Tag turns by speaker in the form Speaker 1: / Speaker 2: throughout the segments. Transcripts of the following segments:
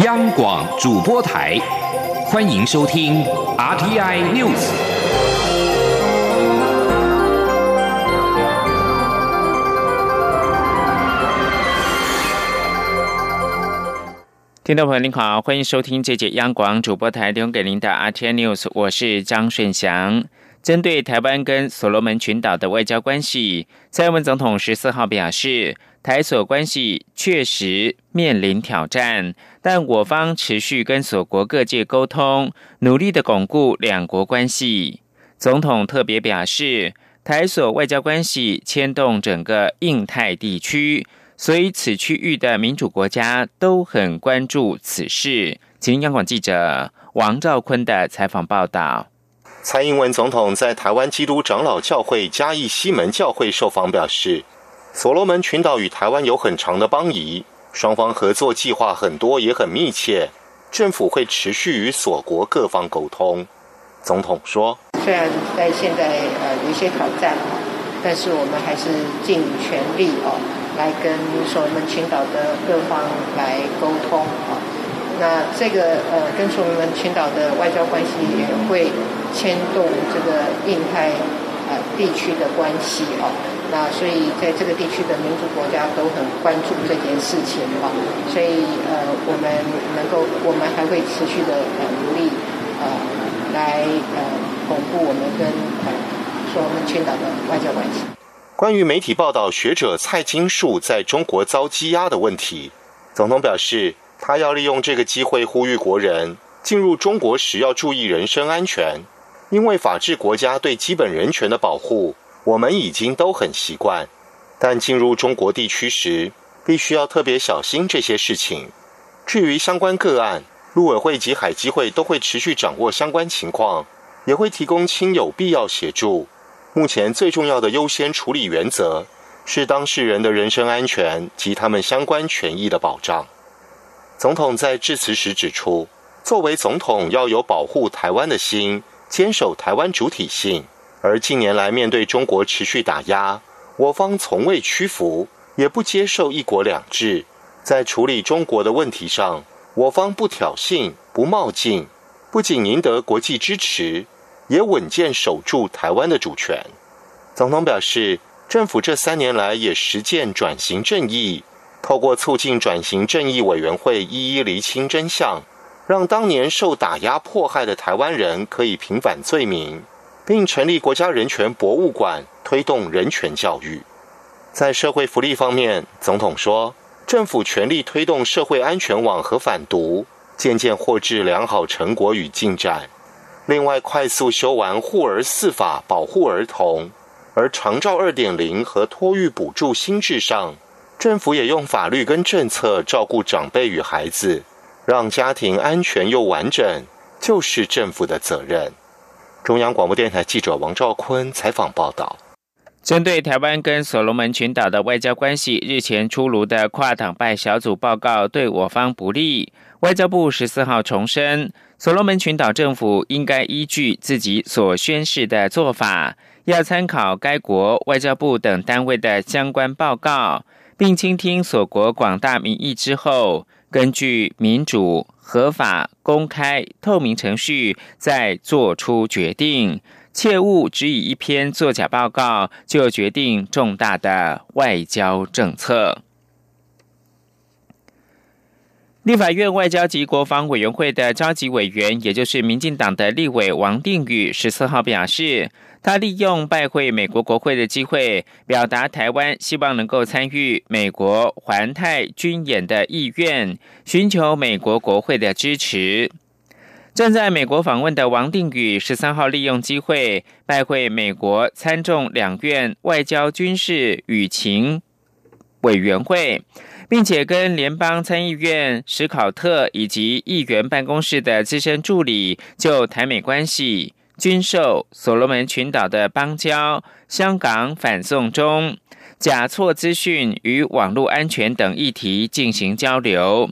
Speaker 1: 央广主播台，欢迎收听 RTI News。
Speaker 2: 听众朋友您好，欢迎收听这节央广主播台提供给您的 RTI News，我是张顺祥。针对台湾跟所罗门群岛的外交关系，蔡英文总统十四号表示，台所关系确实面临挑战，但我方持续跟所国各界沟通，努力的巩固两国关系。总统特别表示，台所外交关系牵动整个印太地区，所以此区域的民主国家都很关注此事。请央广记者王兆坤的采访报道。
Speaker 3: 蔡英文总统在台湾基督长老教会嘉义西门教会受访表示，所罗门群岛与台湾有很长的邦谊，双方合作计划很多也很密切，政府会持续与所国各方沟通。总统说：“虽然在现在呃有一些挑战啊，但是我们还是尽全力哦，来跟所罗门群岛的各方来沟通啊。那这个呃跟所罗门群岛的外交关系也会。”牵动这个印太呃地区的关系哦，那所以在这个地区的民主国家都很关注这件事情哦，所以呃我们能够，我们还会持续的呃努力呃来呃巩固我们跟呃说我们群岛的外交关系。关于媒体报道学者蔡金树在中国遭羁押的问题，总统表示，他要利用这个机会呼吁国人进入中国时要注意人身安全。因为法治国家对基本人权的保护，我们已经都很习惯。但进入中国地区时，必须要特别小心这些事情。至于相关个案，陆委会及海基会都会持续掌握相关情况，也会提供亲友必要协助。目前最重要的优先处理原则是当事人的人身安全及他们相关权益的保障。总统在致辞时指出，作为总统要有保护台湾的心。坚守台湾主体性，而近年来面对中国持续打压，我方从未屈服，也不接受一国两制。在处理中国的问题上，我方不挑衅、不冒进，不仅赢得国际支持，也稳健守住台湾的主权。总统表示，政府这三年来也实践转型正义，透过促进转型正义委员会一一厘清真相。让当年受打压迫害的台湾人可以平反罪名，并成立国家人权博物馆，推动人权教育。在社会福利方面，总统说，政府全力推动社会安全网和反毒，渐渐获致良好成果与进展。另外，快速修完护儿四法，保护儿童；而长照二点零和托育补助新制上，政府也用法律跟政策照顾长辈与孩子。让家庭安全又完整，就是政府的责任。中央广播电台记者王兆坤采访报道。
Speaker 2: 针对台湾跟所罗门群岛的外交关系，日前出炉的跨党派小组报告对我方不利。外交部十四号重申，所罗门群岛政府应该依据自己所宣示的做法，要参考该国外交部等单位的相关报告，并倾听所国广大民意之后。根据民主、合法、公开、透明程序，再做出决定，切勿只以一篇作假报告就决定重大的外交政策。立法院外交及国防委员会的召集委员，也就是民进党的立委王定宇，十四号表示。他利用拜会美国国会的机会，表达台湾希望能够参与美国环太军演的意愿，寻求美国国会的支持。正在美国访问的王定宇十三号利用机会拜会美国参众两院外交、军事与情委员会，并且跟联邦参议院史考特以及议员办公室的资深助理就台美关系。军售、所罗门群岛的邦交、香港反送中、假错资讯与网络安全等议题进行交流。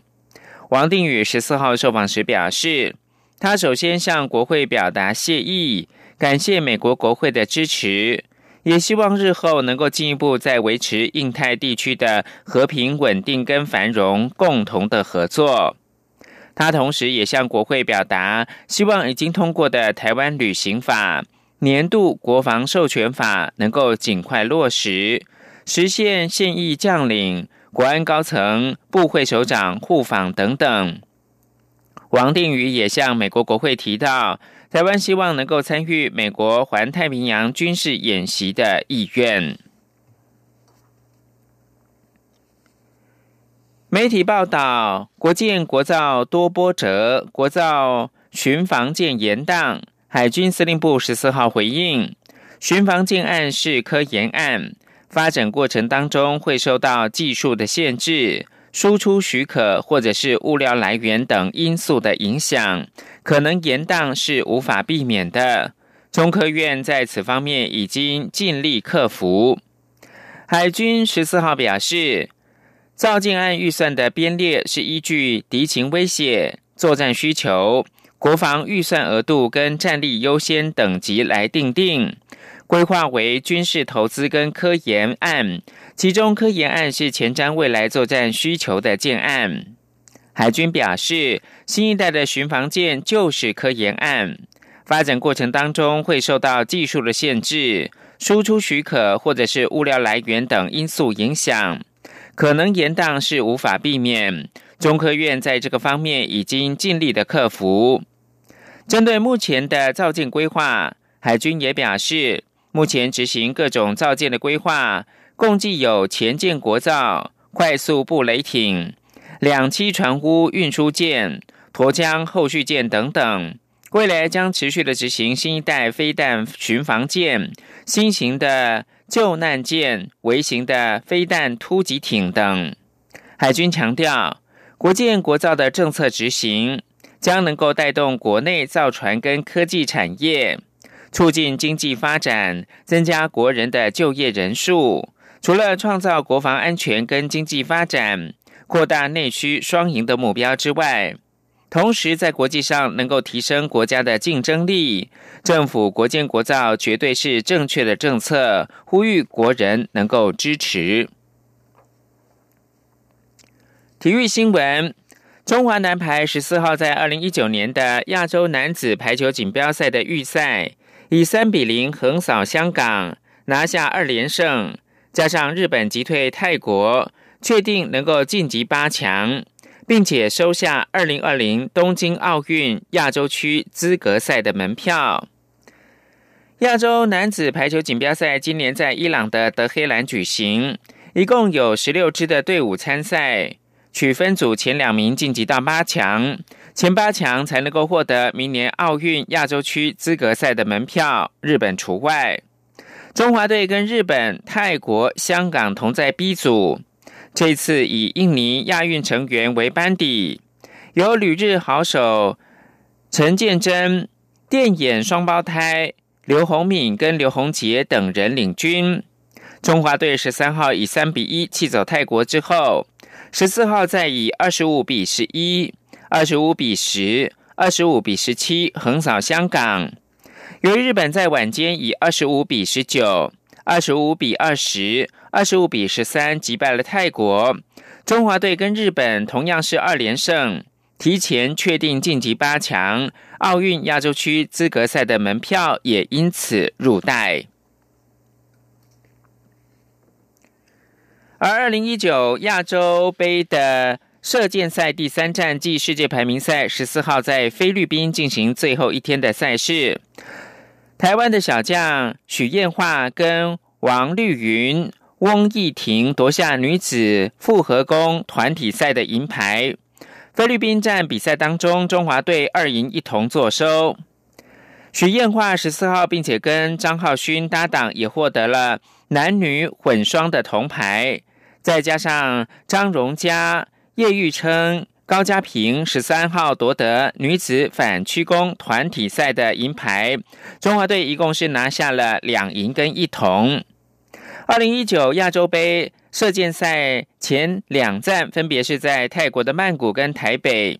Speaker 2: 王定宇十四号受访时表示，他首先向国会表达谢意，感谢美国国会的支持，也希望日后能够进一步在维持印太地区的和平稳定跟繁荣共同的合作。他同时也向国会表达，希望已经通过的《台湾旅行法》、年度国防授权法能够尽快落实，实现现役将领、国安高层、部会首长互访等等。王定宇也向美国国会提到，台湾希望能够参与美国环太平洋军事演习的意愿。媒体报道，国建国造多波折，国造巡防舰延宕。海军司令部十四号回应，巡防舰案是科研案，发展过程当中会受到技术的限制、输出许可或者是物料来源等因素的影响，可能延宕是无法避免的。中科院在此方面已经尽力克服。海军十四号表示。造舰案预算的编列是依据敌情威胁、作战需求、国防预算额度跟战力优先等级来定定，规划为军事投资跟科研案，其中科研案是前瞻未来作战需求的建案。海军表示，新一代的巡防舰就是科研案，发展过程当中会受到技术的限制、输出许可或者是物料来源等因素影响。可能延宕是无法避免，中科院在这个方面已经尽力的克服。针对目前的造舰规划，海军也表示，目前执行各种造舰的规划，共计有前舰国造、快速布雷艇、两栖船坞运输舰、沱江后续舰等等。未来将持续的执行新一代飞弹巡防舰、新型的。救难舰、微型的飞弹突击艇等，海军强调，国建国造的政策执行将能够带动国内造船跟科技产业，促进经济发展，增加国人的就业人数。除了创造国防安全跟经济发展、扩大内需双赢的目标之外，同时，在国际上能够提升国家的竞争力，政府国建国造绝对是正确的政策，呼吁国人能够支持。体育新闻：中华男排十四号在二零一九年的亚洲男子排球锦标赛的预赛，以三比零横扫香港，拿下二连胜，加上日本击退泰国，确定能够晋级八强。并且收下二零二零东京奥运亚洲区资格赛的门票。亚洲男子排球锦标赛今年在伊朗的德黑兰举行，一共有十六支的队伍参赛，取分组前两名晋级到八强，前八强才能够获得明年奥运亚洲区资格赛的门票，日本除外。中华队跟日本、泰国、香港同在 B 组。这次以印尼亚运成员为班底，由旅日好手陈建真、电眼双胞胎刘宏敏跟刘宏杰等人领军。中华队十三号以三比一弃走泰国之后，十四号再以二十五比十一、二十五比十、二十五比十七横扫香港。由于日本在晚间以二十五比十九。二十五比二十二十五比十三击败了泰国，中华队跟日本同样是二连胜，提前确定晋级八强，奥运亚洲区资格赛的门票也因此入袋。而二零一九亚洲杯的射箭赛第三站暨世界排名赛十四号在菲律宾进行最后一天的赛事。台湾的小将许燕桦跟王绿云、翁义婷夺下女子复合弓团体赛的银牌。菲律宾站比赛当中，中华队二银一同坐收。许燕桦十四号，并且跟张浩勋搭档，也获得了男女混双的铜牌。再加上张荣佳、叶玉琛。高家平十三号夺得女子反曲弓团体赛的银牌，中华队一共是拿下了两银跟一铜。二零一九亚洲杯射箭赛前两站分别是在泰国的曼谷跟台北，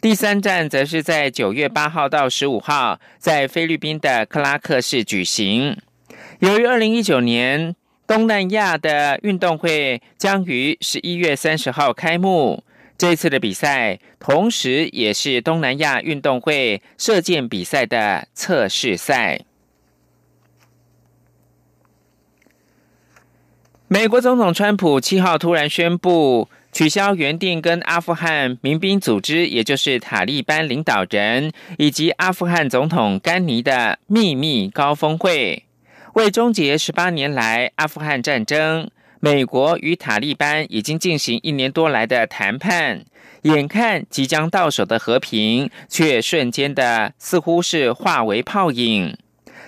Speaker 2: 第三站则是在九月八号到十五号在菲律宾的克拉克市举行。由于二零一九年东南亚的运动会将于十一月三十号开幕。这次的比赛，同时也是东南亚运动会射箭比赛的测试赛。美国总统川普七号突然宣布取消原定跟阿富汗民兵组织，也就是塔利班领导人以及阿富汗总统甘尼的秘密高峰会，为终结十八年来阿富汗战争。美国与塔利班已经进行一年多来的谈判，眼看即将到手的和平，却瞬间的似乎是化为泡影。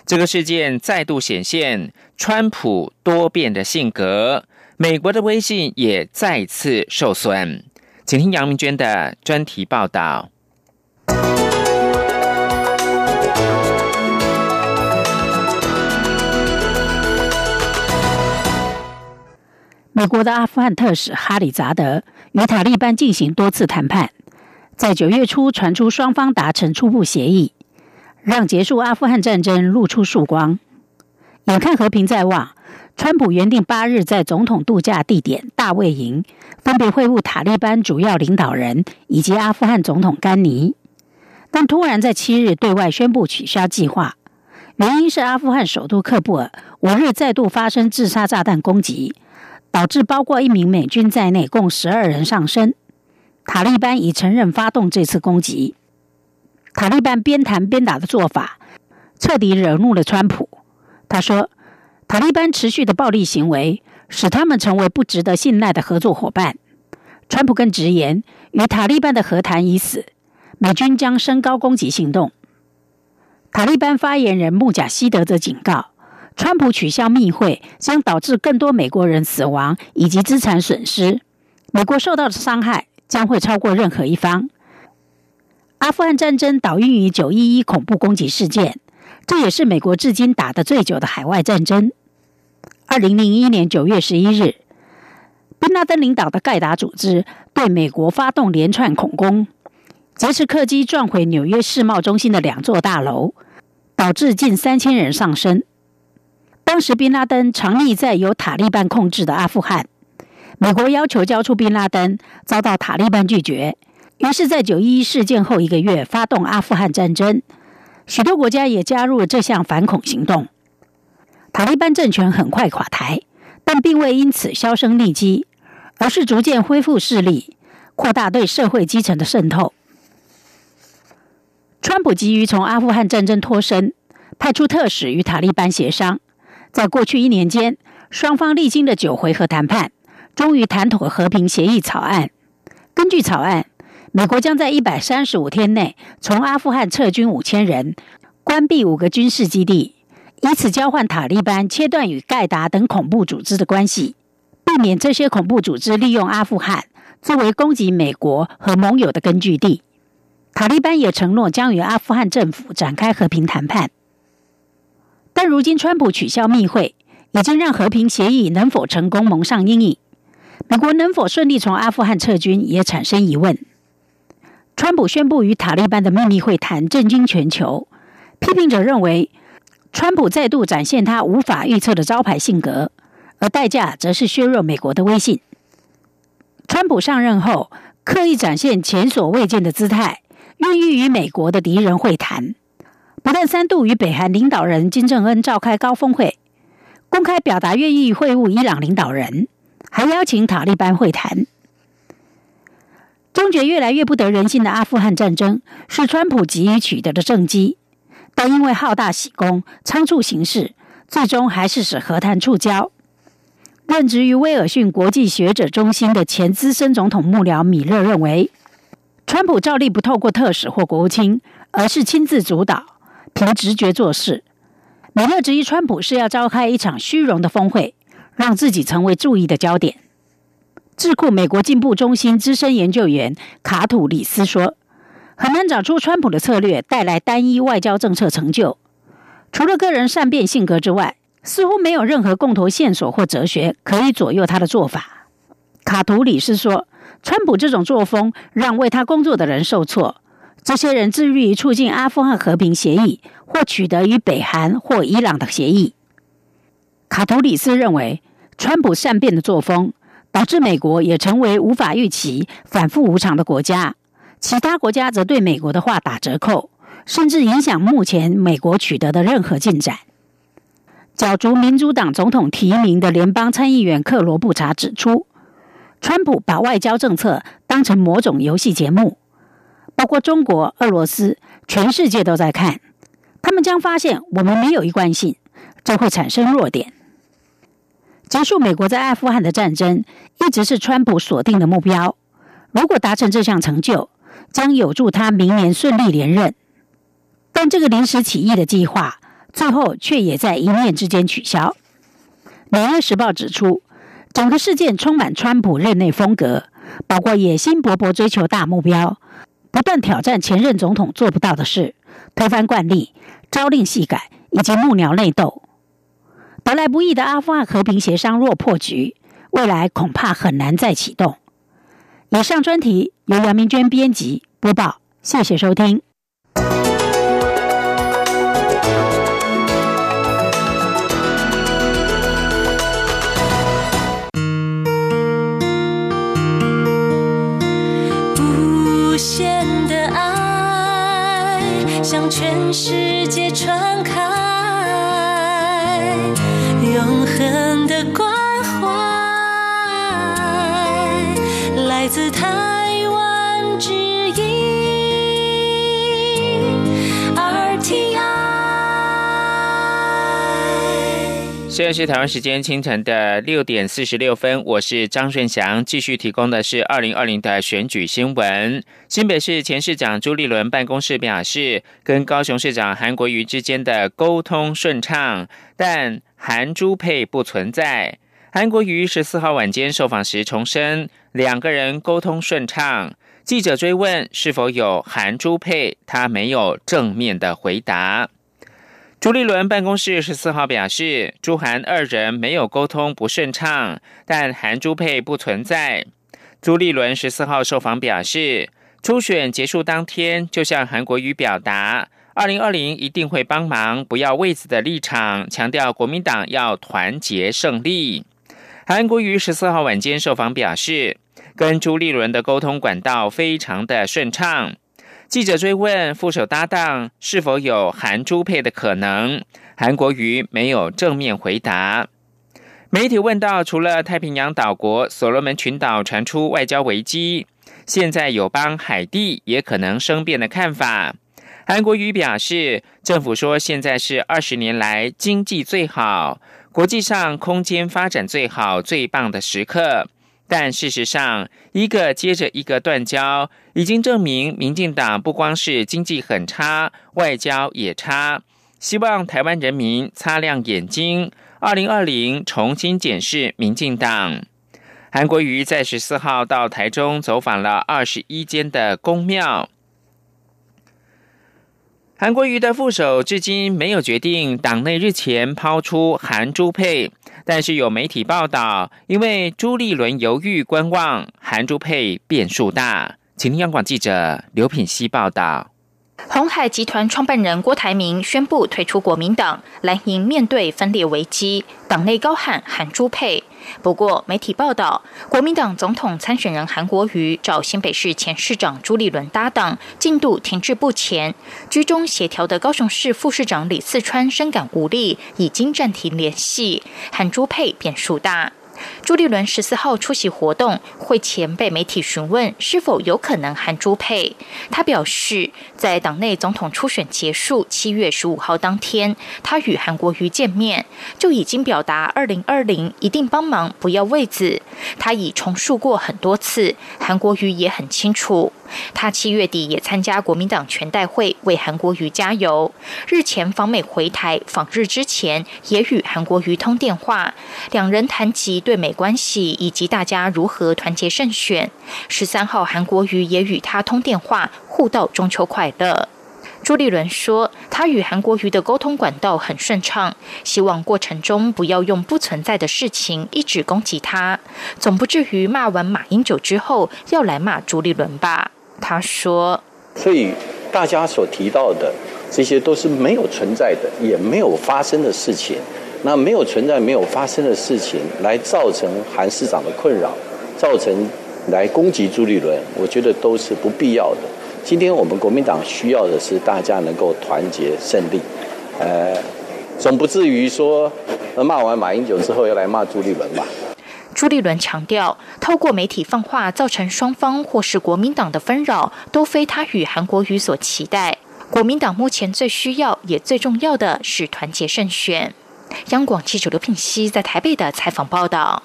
Speaker 2: 这个事件再度显现川普多变的性格，美国的威信也再次受损。请听杨明娟的专题报道。
Speaker 4: 美国的阿富汗特使哈里扎德与塔利班进行多次谈判，在九月初传出双方达成初步协议。让结束阿富汗战争露出曙光。眼看和平在望，川普原定八日在总统度假地点大卫营分别会晤塔利班主要领导人以及阿富汗总统甘尼，但突然在七日对外宣布取消计划，原因是阿富汗首都喀布尔五日再度发生自杀炸弹攻击，导致包括一名美军在内共十二人丧生。塔利班已承认发动这次攻击。塔利班边谈边打的做法，彻底惹怒了川普。他说：“塔利班持续的暴力行为，使他们成为不值得信赖的合作伙伴。”川普更直言：“与塔利班的和谈已死，美军将升高攻击行动。”塔利班发言人穆贾希德则警告：“川普取消密会将导致更多美国人死亡以及资产损失，美国受到的伤害将会超过任何一方。”阿富汗战争导因于九一一恐怖攻击事件，这也是美国至今打得最久的海外战争。二零零一年九月十一日，宾拉登领导的盖达组织对美国发动连串恐攻，劫持客机撞毁纽约世贸中心的两座大楼，导致近三千人丧生。当时宾拉登藏匿在由塔利班控制的阿富汗，美国要求交出宾拉登，遭到塔利班拒绝。于是，在九一一事件后一个月，发动阿富汗战争，许多国家也加入了这项反恐行动。塔利班政权很快垮台，但并未因此销声匿迹，而是逐渐恢复势力，扩大对社会基层的渗透。川普急于从阿富汗战争脱身，派出特使与塔利班协商。在过去一年间，双方历经了九回合谈判，终于谈妥和平协议草案。根据草案。美国将在一百三十五天内从阿富汗撤军五千人，关闭五个军事基地，以此交换塔利班切断与盖达等恐怖组织的关系，避免这些恐怖组织利用阿富汗作为攻击美国和盟友的根据地。塔利班也承诺将与阿富汗政府展开和平谈判，但如今川普取消密会，已经让和平协议能否成功蒙上阴影。美国能否顺利从阿富汗撤军也产生疑问。川普宣布与塔利班的秘密会谈，震惊全球。批评者认为，川普再度展现他无法预测的招牌性格，而代价则是削弱美国的威信。川普上任后，刻意展现前所未见的姿态，愿意与美国的敌人会谈，不但三度与北韩领导人金正恩召开高峰会，公开表达愿意会晤伊朗领导人，还邀请塔利班会谈。终结越来越不得人心的阿富汗战争，是川普急于取得的政绩，但因为好大喜功、仓促行事，最终还是使和谈触礁。任职于威尔逊国际学者中心的前资深总统幕僚米勒认为，川普照例不透过特使或国务卿，而是亲自主导，凭直觉做事。米勒质疑川普是要召开一场虚荣的峰会，让自己成为注意的焦点。智库美国进步中心资深研究员卡土里斯说：“很难找出川普的策略带来单一外交政策成就。除了个人善变性格之外，似乎没有任何共同线索或哲学可以左右他的做法。”卡图里斯说：“川普这种作风让为他工作的人受挫。这些人致力于促进阿富汗和平协议，或取得与北韩或伊朗的协议。”卡图里斯认为，川普善变的作风。导致美国也成为无法预期、反复无常的国家。其他国家则对美国的话打折扣，甚至影响目前美国取得的任何进展。角逐民主党总统提名的联邦参议员克罗布查指出，川普把外交政策当成某种游戏节目，包括中国、俄罗斯，全世界都在看。他们将发现我们没有一贯性，这会产生弱点。结束美国在阿富汗的战争，一直是川普锁定的目标。如果达成这项成就，将有助他明年顺利连任。但这个临时起意的计划，最后却也在一念之间取消。《纽约时报》指出，整个事件充满川普任内风格，包括野心勃勃追求大目标，不断挑战前任总统做不到的事，推翻惯例，朝令夕改，以及幕僚内斗。得来不易的阿富汗和平协商若破局，未来恐怕很难再启动。以上专题由杨明娟编辑播报，谢谢收听。
Speaker 5: 无限的爱向全世界传开，永恒的关怀来自他。
Speaker 2: 现在是台湾时间清晨的六点四十六分，我是张顺祥，继续提供的是二零二零的选举新闻。新北市前市长朱立伦办公室表示，跟高雄市长韩国瑜之间的沟通顺畅，但韩朱配不存在。韩国瑜十四号晚间受访时重申，两个人沟通顺畅。记者追问是否有韩朱配，他没有正面的回答。朱立伦办公室十四号表示，朱韩二人没有沟通不顺畅，但韩朱配不存在。朱立伦十四号受访表示，初选结束当天就向韩国瑜表达，二零二零一定会帮忙，不要位子的立场，强调国民党要团结胜利。韩国瑜十四号晚间受访表示，跟朱立伦的沟通管道非常的顺畅。记者追问副手搭档是否有韩珠配的可能，韩国瑜没有正面回答。媒体问到，除了太平洋岛国所罗门群岛传出外交危机，现在友邦海地也可能生变的看法，韩国瑜表示，政府说现在是二十年来经济最好、国际上空间发展最好、最棒的时刻。但事实上，一个接着一个断交，已经证明民进党不光是经济很差，外交也差。希望台湾人民擦亮眼睛，二零二零重新检视民进党。韩国瑜在十四号到台中走访了二十一间的公庙。韩国瑜的副手至今没有决定，党内日前抛出韩朱配。但是有媒体报道，因为朱立伦犹豫观望，韩朱佩变数大。请央广记者刘品希报道。
Speaker 6: 红海集团创办人郭台铭宣布退出国民党，蓝营面对分裂危机，党内高喊韩朱佩。不过，媒体报道，国民党总统参选人韩国瑜找新北市前市长朱立伦搭档，进度停滞不前。居中协调的高雄市副市长李四川深感无力，已经暂停联系。韩朱佩变数大。朱立伦十四号出席活动，会前被媒体询问是否有可能韩朱配，他表示，在党内总统初选结束七月十五号当天，他与韩国瑜见面，就已经表达二零二零一定帮忙，不要位子。他已重述过很多次，韩国瑜也很清楚。他七月底也参加国民党全代会，为韩国瑜加油。日前访美回台访日之前，也与韩国瑜通电话，两人谈及对美关系以及大家如何团结胜选。十三号，韩国瑜也与他通电话，互道中秋快乐。朱立伦说，他与韩国瑜的沟通管道很顺畅，希望过程中不要用不存在的事情一直攻击他，总不至于骂完马英九之后要来骂朱立伦吧。他说：“
Speaker 7: 所以大家所提到的这些都是没有存在的，也没有发生的事情。那没有存在、没有发生的事情，来造成韩市长的困扰，造成来攻击朱立伦，我觉得都是不必要的。今天我们国民党需要的是大家能够团结胜利，呃，总不至于说骂完马英九之后要来骂朱立伦吧？
Speaker 6: 朱立伦强调，透过媒体放话造成双方或是国民党的纷扰，都非他与韩国瑜所期待。国民党目前最需要也最重要的是团结胜选。央广记者刘品熙在台北的采访报道。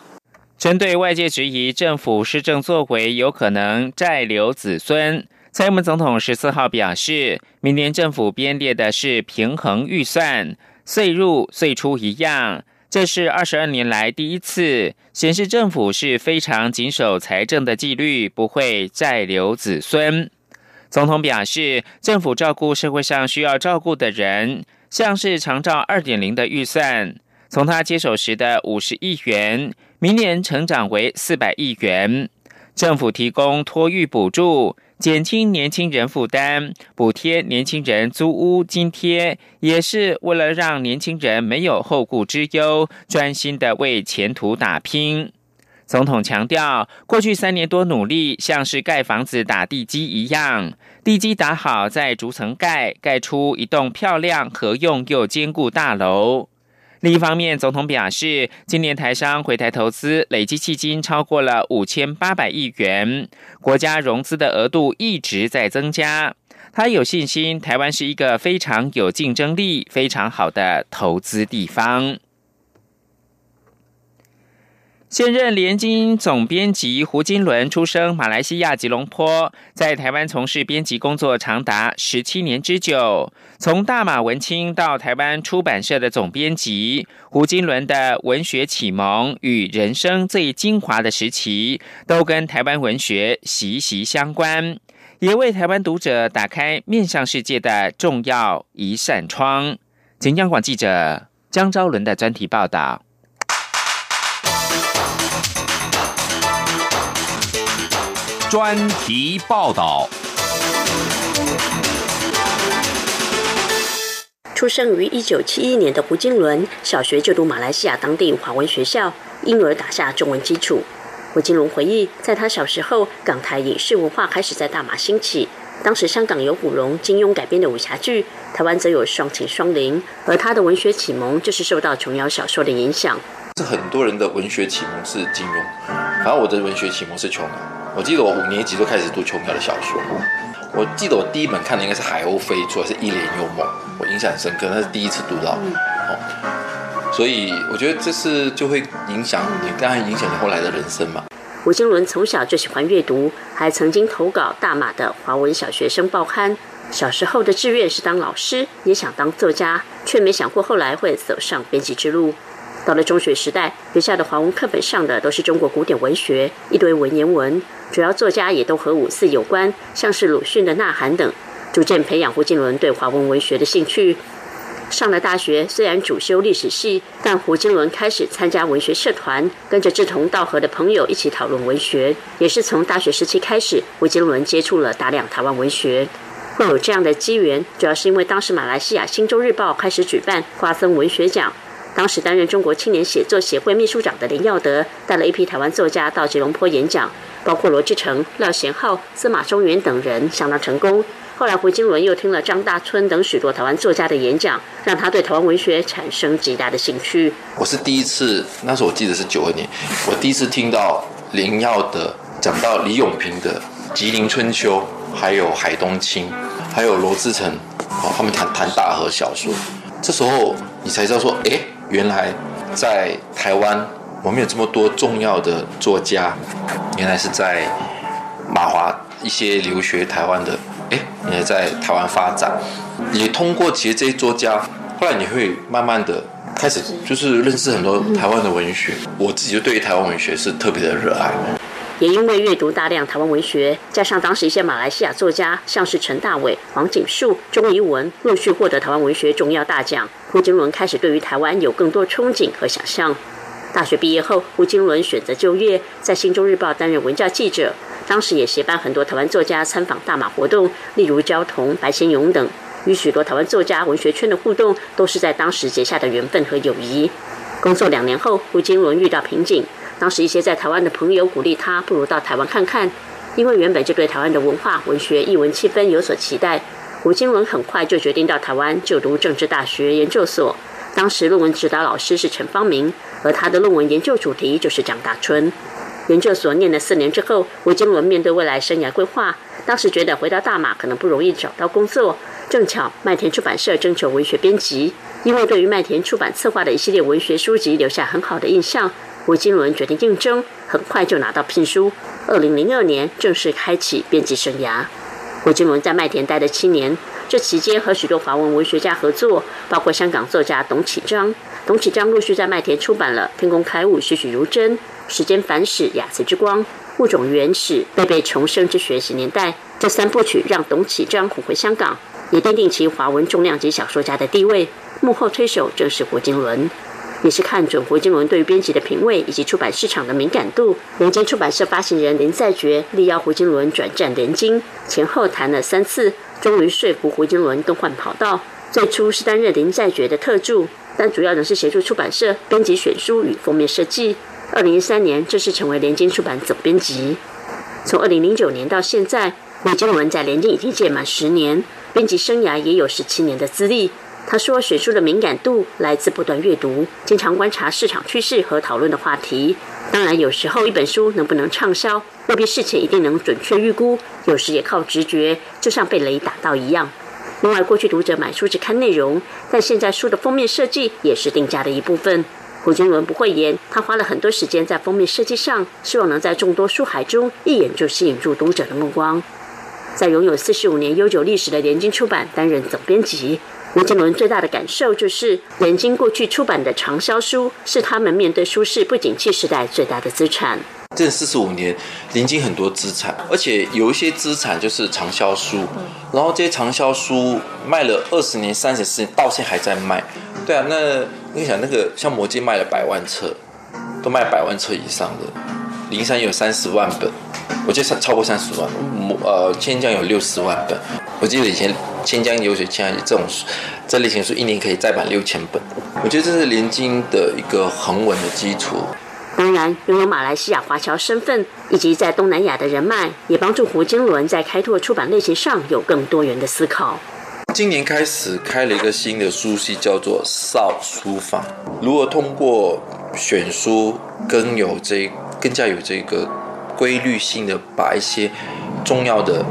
Speaker 2: 针对外界质疑政府施政作为有可能债留子孙，蔡英文总统十四号表示，明年政府编列的是平衡预算，岁入岁出一样。这是二十二年来第一次显示政府是非常谨守财政的纪律，不会再留子孙。总统表示，政府照顾社会上需要照顾的人，像是长照二点零的预算，从他接手时的五十亿元，明年成长为四百亿元。政府提供托育补助。减轻年轻人负担，补贴年轻人租屋津贴，也是为了让年轻人没有后顾之忧，专心的为前途打拼。总统强调，过去三年多努力，像是盖房子打地基一样，地基打好再逐层盖，盖出一栋漂亮、合用又坚固大楼。另一方面，总统表示，今年台商回台投资累计迄今超过了五千八百亿元，国家融资的额度一直在增加。他有信心，台湾是一个非常有竞争力、非常好的投资地方。现任联经总编辑胡金伦出生马来西亚吉隆坡，在台湾从事编辑工作长达十七年之久。从大马文青到台湾出版社的总编辑，胡金伦的文学启蒙与人生最精华的时期，都跟台湾文学息息相关，也为台湾读者打开面向世界的重要一扇窗。请央广记者江昭伦的专题报道。
Speaker 1: 专题报道。
Speaker 8: 出生于一九七一年的胡金伦，小学就读马来西亚当地华文学校，因而打下中文基础。胡金龙回忆，在他小时候，港台影视文化开始在大马兴起。当时香港有古龙、金庸改编的武侠剧，台湾则有双情双灵。而他的文学启蒙，就是受到琼瑶小说的影响。
Speaker 9: 是很多人的文学启蒙是金庸，反正我的文学启蒙是琼瑶。我记得我五年级就开始读琼瑶的小说。我记得我第一本看的应该是《海鸥飞出来》，是一帘幽梦，我印象很深刻，那是第一次读到。哦，所以我觉得这是就会影响你，当然影响你后来的人生嘛。
Speaker 8: 吴金伦从小就喜欢阅读，还曾经投稿大马的华文小学生报刊。小时候的志愿是当老师，也想当作家，却没想过后来会走上编辑之路。到了中学时代，学校的华文课本上的都是中国古典文学，一堆文言文，主要作家也都和五四有关，像是鲁迅的《呐喊》等，逐渐培养胡金伦对华文文学的兴趣。上了大学，虽然主修历史系，但胡金伦开始参加文学社团，跟着志同道合的朋友一起讨论文学。也是从大学时期开始，胡金伦接触了大量台湾文学。会有这样的机缘，主要是因为当时马来西亚《新洲日报》开始举办花森文学奖。当时担任中国青年写作协会秘书长的林耀德，带了一批台湾作家到吉隆坡演讲，包括罗志成、廖贤浩、司马中原等人，相当成功。后来胡金伦又听了张大春等许多台湾作家的演讲，让他对台湾文学产生极大的兴趣。
Speaker 9: 我是第一次，那时候我记得是九二年，我第一次听到林耀德讲到李永平的《吉林春秋》，还有海东青，还有罗志成，哦，他们谈谈大河小说。这时候你才知道说，哎。原来在台湾，我们有这么多重要的作家，原来是在马华一些留学台湾的，哎，也在台湾发展。你通过其实这些作家，后来你会慢慢的开始就是认识很多台湾的文学。我自己就对于台湾文学是特别的热爱。
Speaker 8: 也因为阅读大量台湾文学，加上当时一些马来西亚作家，像是陈大伟、黄锦树、钟怡文，陆续获得台湾文学重要大奖，胡金伦开始对于台湾有更多憧憬和想象。大学毕业后，胡金伦选择就业，在《新洲日报》担任文教记者，当时也协办很多台湾作家参访大马活动，例如焦桐、白先勇等，与许多台湾作家、文学圈的互动，都是在当时结下的缘分和友谊。工作两年后，胡金伦遇到瓶颈。当时一些在台湾的朋友鼓励他，不如到台湾看看，因为原本就对台湾的文化、文学、艺文气氛有所期待。胡金伦很快就决定到台湾就读政治大学研究所，当时论文指导老师是陈方明，而他的论文研究主题就是蒋大春。研究所念了四年之后，胡金伦面对未来生涯规划，当时觉得回到大马可能不容易找到工作。正巧麦田出版社征求文学编辑，因为对于麦田出版策划的一系列文学书籍留下很好的印象，胡金伦决定应征，很快就拿到聘书。二零零二年正式开启编辑生涯。胡金伦在麦田待了七年，这期间和许多华文文学家合作，包括香港作家董启章。董启章陆续在麦田出版了《天工开物》《栩栩如真》《时间反史》《雅词之光》《物种原始》《贝贝重生之学习年代》这三部曲，让董启章回香港。也奠定其华文重量级小说家的地位。幕后推手正是胡金伦，也是看准胡金伦对于编辑的品味以及出版市场的敏感度。联经出版社发行人林在觉力邀胡金伦转战联经，前后谈了三次，终于说服胡金伦更换跑道。最初是担任林在觉的特助，但主要仍是协助出版社编辑选书与封面设计。二零一三年正式成为联经出版总编辑。从二零零九年到现在，胡金伦在联经已经届满十年。编辑生涯也有十七年的资历。他说，选书的敏感度来自不断阅读，经常观察市场趋势和讨论的话题。当然，有时候一本书能不能畅销，未必事前一定能准确预估，有时也靠直觉，就像被雷打到一样。另外，过去读者买书只看内容，但现在书的封面设计也是定价的一部分。胡金伦不会言，他花了很多时间在封面设计上，希望能在众多书海中一眼就吸引住读者的目光。在拥有四十五年悠久历史的联经出版担任总编辑，吴金伦最大的感受就是，联经过去出版的畅销书是他们面对舒适不景气时代最大的资产。
Speaker 9: 这四十五年，联经很多资产，而且有一些资产就是畅销书，然后这些畅销书卖了二十年、三十四年，到现在还在卖。对啊，那你想，那个像魔戒卖了百万册，都卖百万册以上的，灵山有三十万本。我记得超过三十万，呃，千江有六十万本。我记得以前千江流水千这种这类型书一年可以再版六千本。我觉得这是联经的一个很稳的基础。
Speaker 8: 当然，拥有马来西亚华侨身份以及在东南亚的人脉，也帮助胡金伦在开拓出版类型上有更多元的思考。
Speaker 9: 今年开始开了一个新的书系，叫做少书坊。如何通过选书跟有这更加有这个。规律性的把一些重要的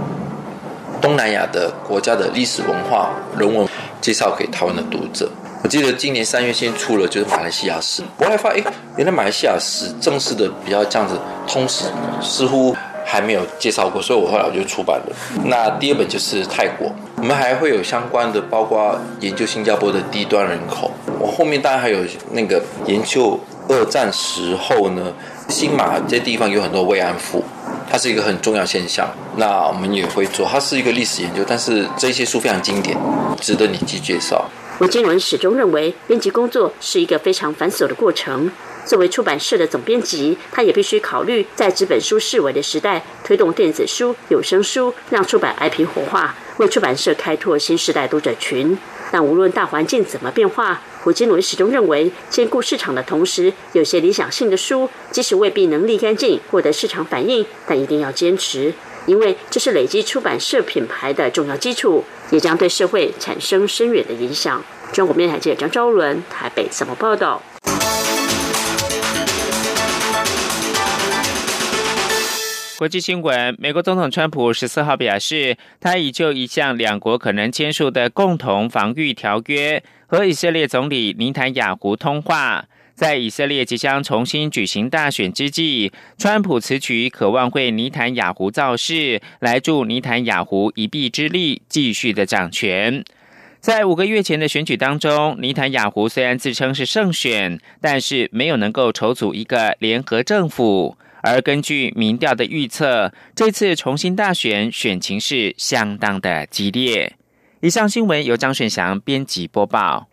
Speaker 9: 东南亚的国家的历史文化人文介绍给台湾的读者。我记得今年三月先出了就是马来西亚史，我还发现哎，原来马来西亚史正式的比较这样子通史似乎还没有介绍过，所以我后来我就出版了。那第二本就是泰国，我们还会有相关的，包括研究新加坡的低端人口。我后面当然还有那个研究二战时候呢。新马这地方有很多慰安妇，它是一个很重要现象。那我们也会做，它是一个历史研究，但是这些书非常经典，值得你去介绍。
Speaker 8: 吴金文始终认为，编辑工作是一个非常繁琐的过程。作为出版社的总编辑，他也必须考虑在纸本书式微的时代，推动电子书、有声书，让出版 IP 活化，为出版社开拓新时代读者群。但无论大环境怎么变化，胡金伦始终认为，兼顾市场的同时，有些理想性的书，即使未必能立竿见影获得市场反应，但一定要坚持，因为这是累积出版社品牌的重要基础，也将对社会产生深远的影响。中国面台记者张昭伦台北怎么报道？
Speaker 2: 国际新闻：美国总统川普十四号表示，他已就一项两国可能签署的共同防御条约和以色列总理尼坦雅胡通话。在以色列即将重新举行大选之际，川普此举渴望为尼坦雅胡造势，来助尼坦雅胡一臂之力，继续的掌权。在五个月前的选举当中，尼坦雅胡虽然自称是胜选，但是没有能够筹组一个联合政府。而根据民调的预测，这次重新大选选情是相当的激烈。以上新闻由张选祥编辑播报。